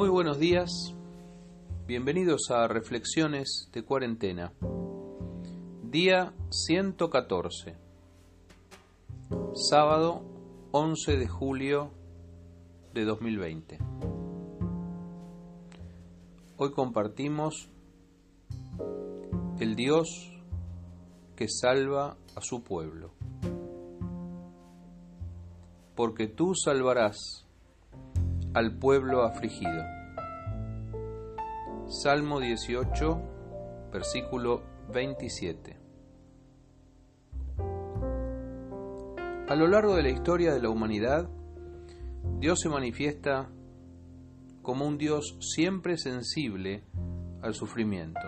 Muy buenos días, bienvenidos a Reflexiones de Cuarentena, día 114, sábado 11 de julio de 2020. Hoy compartimos el Dios que salva a su pueblo, porque tú salvarás al pueblo afligido. Salmo 18, versículo 27. A lo largo de la historia de la humanidad, Dios se manifiesta como un Dios siempre sensible al sufrimiento.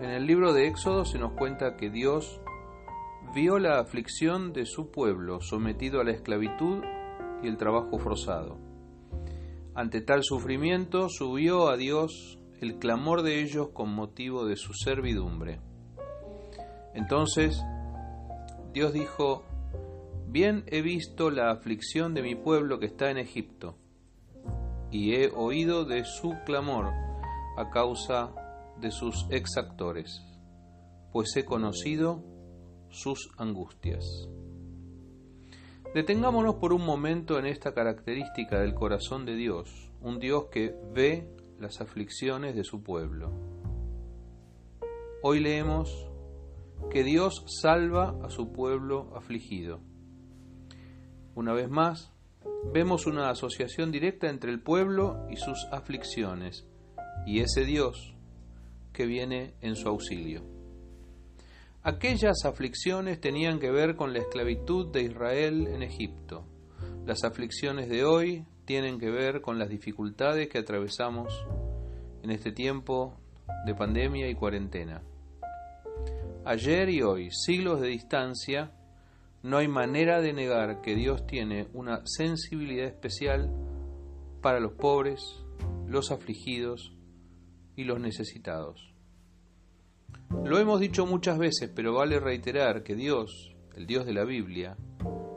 En el libro de Éxodo se nos cuenta que Dios vio la aflicción de su pueblo sometido a la esclavitud y el trabajo forzado. Ante tal sufrimiento subió a Dios el clamor de ellos con motivo de su servidumbre. Entonces Dios dijo, Bien he visto la aflicción de mi pueblo que está en Egipto, y he oído de su clamor a causa de sus exactores, pues he conocido sus angustias. Detengámonos por un momento en esta característica del corazón de Dios, un Dios que ve las aflicciones de su pueblo. Hoy leemos que Dios salva a su pueblo afligido. Una vez más, vemos una asociación directa entre el pueblo y sus aflicciones, y ese Dios que viene en su auxilio. Aquellas aflicciones tenían que ver con la esclavitud de Israel en Egipto. Las aflicciones de hoy tienen que ver con las dificultades que atravesamos en este tiempo de pandemia y cuarentena. Ayer y hoy, siglos de distancia, no hay manera de negar que Dios tiene una sensibilidad especial para los pobres, los afligidos y los necesitados. Lo hemos dicho muchas veces, pero vale reiterar que Dios, el Dios de la Biblia,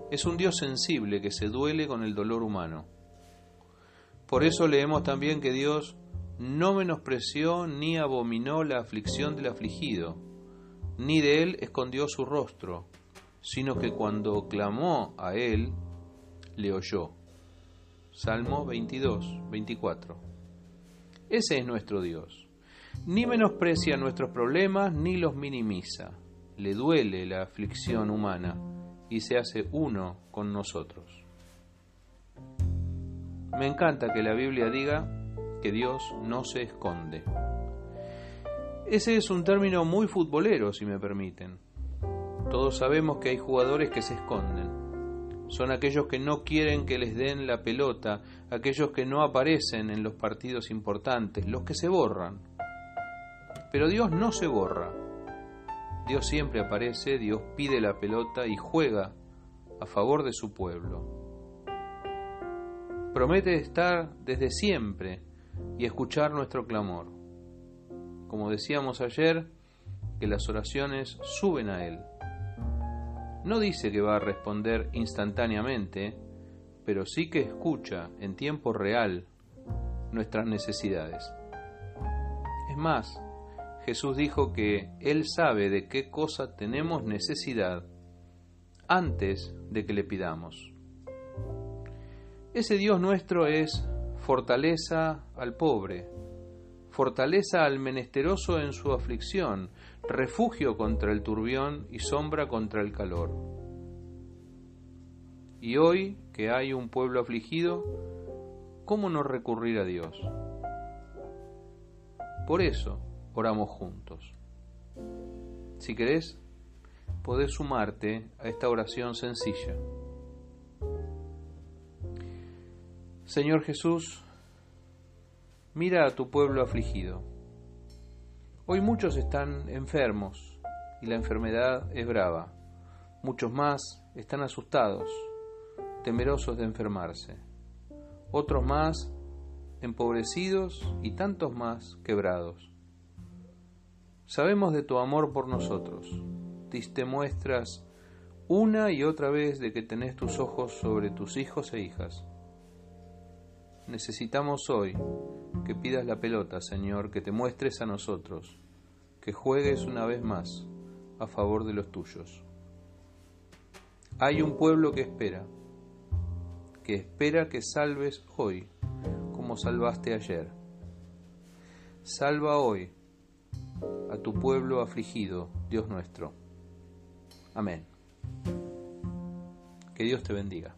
es un Dios sensible que se duele con el dolor humano. Por eso leemos también que Dios no menospreció ni abominó la aflicción del afligido, ni de él escondió su rostro, sino que cuando clamó a él, le oyó. Salmo 22, 24. Ese es nuestro Dios ni menosprecia nuestros problemas ni los minimiza. Le duele la aflicción humana y se hace uno con nosotros. Me encanta que la Biblia diga que Dios no se esconde. Ese es un término muy futbolero, si me permiten. Todos sabemos que hay jugadores que se esconden. Son aquellos que no quieren que les den la pelota, aquellos que no aparecen en los partidos importantes, los que se borran. Pero Dios no se borra. Dios siempre aparece, Dios pide la pelota y juega a favor de su pueblo. Promete estar desde siempre y escuchar nuestro clamor. Como decíamos ayer, que las oraciones suben a Él. No dice que va a responder instantáneamente, pero sí que escucha en tiempo real nuestras necesidades. Es más, Jesús dijo que Él sabe de qué cosa tenemos necesidad antes de que le pidamos. Ese Dios nuestro es fortaleza al pobre, fortaleza al menesteroso en su aflicción, refugio contra el turbión y sombra contra el calor. Y hoy que hay un pueblo afligido, ¿cómo no recurrir a Dios? Por eso, oramos juntos. Si querés, podés sumarte a esta oración sencilla. Señor Jesús, mira a tu pueblo afligido. Hoy muchos están enfermos y la enfermedad es brava. Muchos más están asustados, temerosos de enfermarse. Otros más empobrecidos y tantos más quebrados. Sabemos de tu amor por nosotros. Te muestras una y otra vez de que tenés tus ojos sobre tus hijos e hijas. necesitamos hoy que pidas la pelota, Señor, que te muestres a nosotros, que juegues una vez más a favor de los tuyos. Hay un pueblo que espera, que espera que salves hoy como salvaste ayer. Salva hoy a tu pueblo afligido, Dios nuestro. Amén. Que Dios te bendiga.